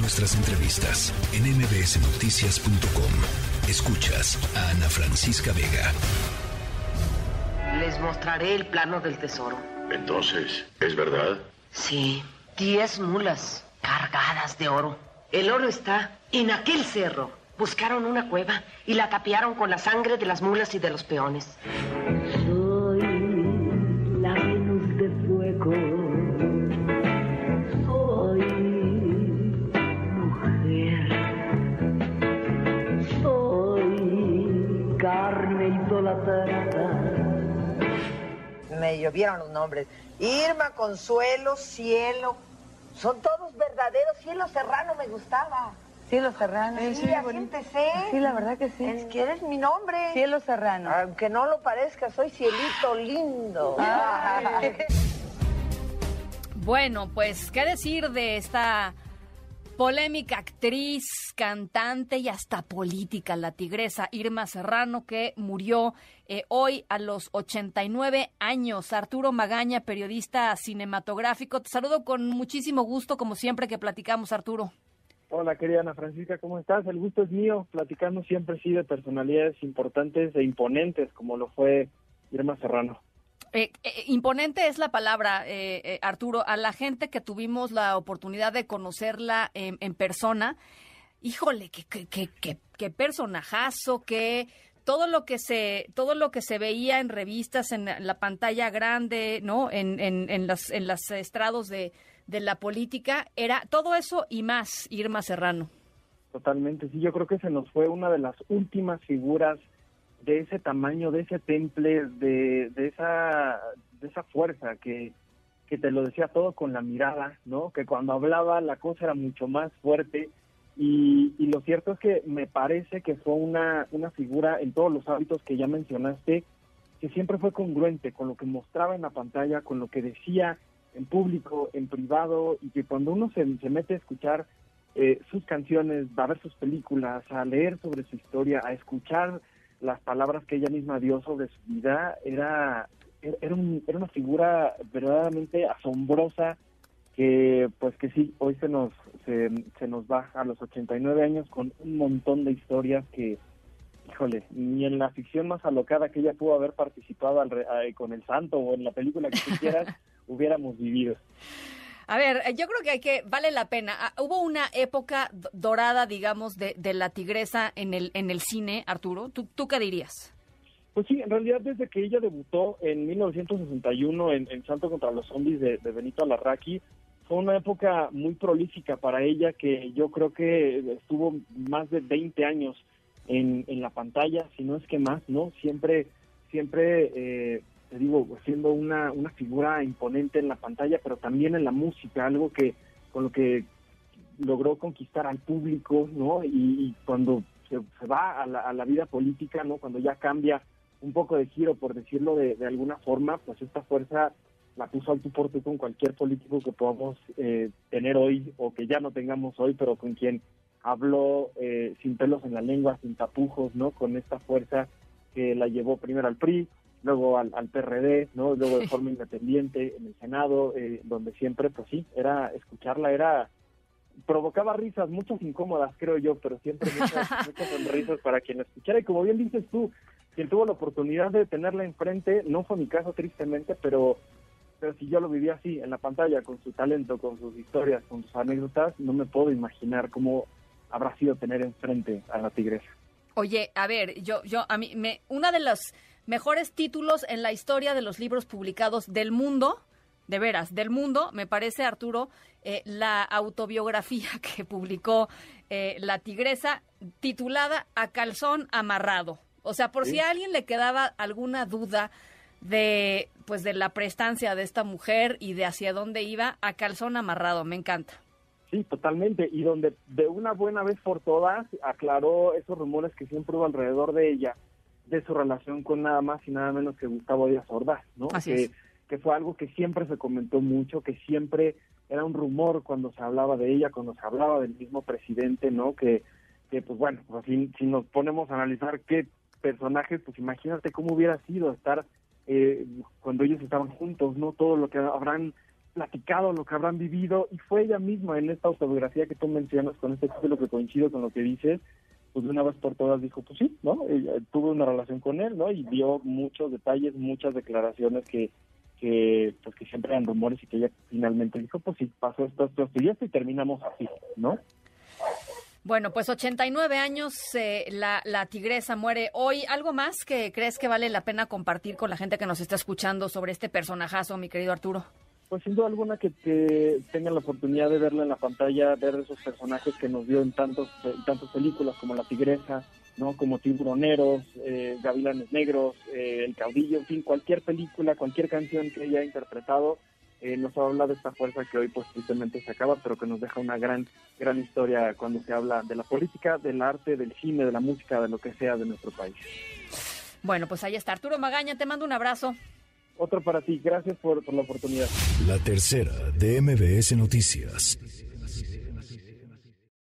Nuestras entrevistas en mbsnoticias.com. Escuchas a Ana Francisca Vega. Les mostraré el plano del tesoro. Entonces, ¿es verdad? Sí, diez mulas cargadas de oro. El oro está en aquel cerro. Buscaron una cueva y la tapiaron con la sangre de las mulas y de los peones. Soy la Venus de fuego. Me llovieron los nombres. Irma, Consuelo, Cielo. Son todos verdaderos. Cielo Serrano me gustaba. Cielo Serrano. Sí, así empecé. Sí, la verdad que sí. Es que eres mi nombre. Cielo Serrano. Aunque no lo parezca, soy Cielito lindo. Bueno, pues, ¿qué decir de esta polémica actriz, cantante y hasta política, la tigresa Irma Serrano, que murió eh, hoy a los 89 años? Arturo Magaña, periodista cinematográfico. Te saludo con muchísimo gusto, como siempre que platicamos, Arturo. Hola, querida Ana Francisca, ¿cómo estás? El gusto es mío. Platicando siempre sí de personalidades importantes e imponentes, como lo fue Irma Serrano. Eh, eh, imponente es la palabra, eh, eh, Arturo. A la gente que tuvimos la oportunidad de conocerla en, en persona, híjole, qué, qué, qué, qué, qué personajazo, que todo lo que se todo lo que se veía en revistas, en la, la pantalla grande, no, en, en, en los en los estrados de, de la política, era todo eso y más. Irma Serrano. Totalmente, sí, yo creo que se nos fue una de las últimas figuras de ese tamaño, de ese temple, de, de esa de esa fuerza que, que te lo decía todo con la mirada, ¿no? Que cuando hablaba la cosa era mucho más fuerte y, y lo cierto es que me parece que fue una, una figura en todos los hábitos que ya mencionaste, que siempre fue congruente con lo que mostraba en la pantalla, con lo que decía en público, en privado, y que cuando uno se, se mete a escuchar eh, sus canciones, a ver sus películas, a leer sobre su historia, a escuchar las palabras que ella misma dio sobre su vida, era, era, un- era una figura verdaderamente asombrosa que pues que sí, hoy se nos, se, se nos va a los 89 años con un montón de historias que, híjole, ni en la ficción más alocada que ella pudo haber participado al re- eh, con el santo o en la película que tú quieras, hubiéramos vivido. A ver, eh, yo creo que hay que, vale la pena. Ah, Hubo una época dorada, digamos, de, de la tigresa en el, en el cine, Arturo. ¿Tú, ¿Tú qué dirías? Pues sí, en realidad desde que ella debutó en 1961 en, en Salto contra los Zombies de, de Benito Alarraqui, fue una época muy prolífica para ella que yo creo que estuvo más de 20 años en, en la pantalla, si no es que más, ¿no? Siempre, siempre, eh, te digo, siendo una, una figura imponente en la pantalla, pero también en la música, algo que con lo que logró conquistar al público, ¿no? Y, cuando se, va a la, a la vida política, ¿no? Cuando ya cambia un poco de giro, por decirlo de, de alguna forma, pues esta fuerza la puso al tú por tú con cualquier político que podamos eh, tener hoy o que ya no tengamos hoy, pero con quien habló eh, sin pelos en la lengua, sin tapujos, ¿no? Con esta fuerza que la llevó primero al PRI, luego al, al PRD, ¿no? Luego de forma independiente en el Senado, eh, donde siempre, pues sí, era escucharla, era provocaba risas, muchas incómodas, creo yo, pero siempre muchas, muchas sonrisas para quien la escuchara. Y como bien dices tú, quien tuvo la oportunidad de tenerla enfrente, no fue mi caso tristemente, pero pero si yo lo vivía así, en la pantalla, con su talento, con sus historias, con sus anécdotas, no me puedo imaginar cómo habrá sido tener enfrente a la tigresa. Oye, a ver, yo, yo, a mí, me, una de los mejores títulos en la historia de los libros publicados del mundo, de veras, del mundo, me parece, Arturo, eh, la autobiografía que publicó eh, la tigresa, titulada A calzón amarrado. O sea, por Sí. si a alguien le quedaba alguna duda de, pues, de la prestancia de esta mujer y de hacia dónde iba, a calzón amarrado, me encanta. Sí, totalmente. Y donde de una buena vez por todas aclaró esos rumores que siempre hubo alrededor de ella, de su relación con nada más y nada menos que Gustavo Díaz Ordaz, ¿no? Así que, es. que fue algo que siempre se comentó mucho, que siempre era un rumor cuando se hablaba de ella, cuando se hablaba del mismo presidente, ¿no? Que, que pues bueno, pues, si, si nos ponemos a analizar qué personajes, pues imagínate cómo hubiera sido estar eh, cuando ellos estaban juntos, ¿no? Todo lo que habrán platicado, lo que habrán vivido, y fue ella misma en esta autobiografía que tú mencionas, con este título que coincido con lo que dices, pues de una vez por todas dijo, pues sí, ¿no? Ella tuvo una relación con él, ¿no? Y dio muchos detalles, muchas declaraciones que, que pues que siempre eran rumores y que ella finalmente dijo, pues sí, pasó esto, esto, esto y esto y terminamos así, ¿no? Bueno, pues 89 años, eh, la, la tigresa muere hoy. ¿Algo más que crees que vale la pena compartir con la gente que nos está escuchando sobre este personajazo, mi querido Arturo? Pues sin duda alguna que te tengan la oportunidad de verla en la pantalla, ver esos personajes que nos dio en tantos tantas películas como La Tigresa, no como Tiburoneros, eh, Gavilanes Negros, eh, El Caudillo, en fin, cualquier película, cualquier canción que ella haya interpretado, eh, nos habla de esta fuerza que hoy pues tristemente se acaba, pero que nos deja una gran, gran historia cuando se habla de la política, del arte, del cine, de la música, de lo que sea de nuestro país. Bueno, pues ahí está. Arturo Magaña, te mando un abrazo. Otro para ti, gracias por, la oportunidad. La tercera de MBS Noticias.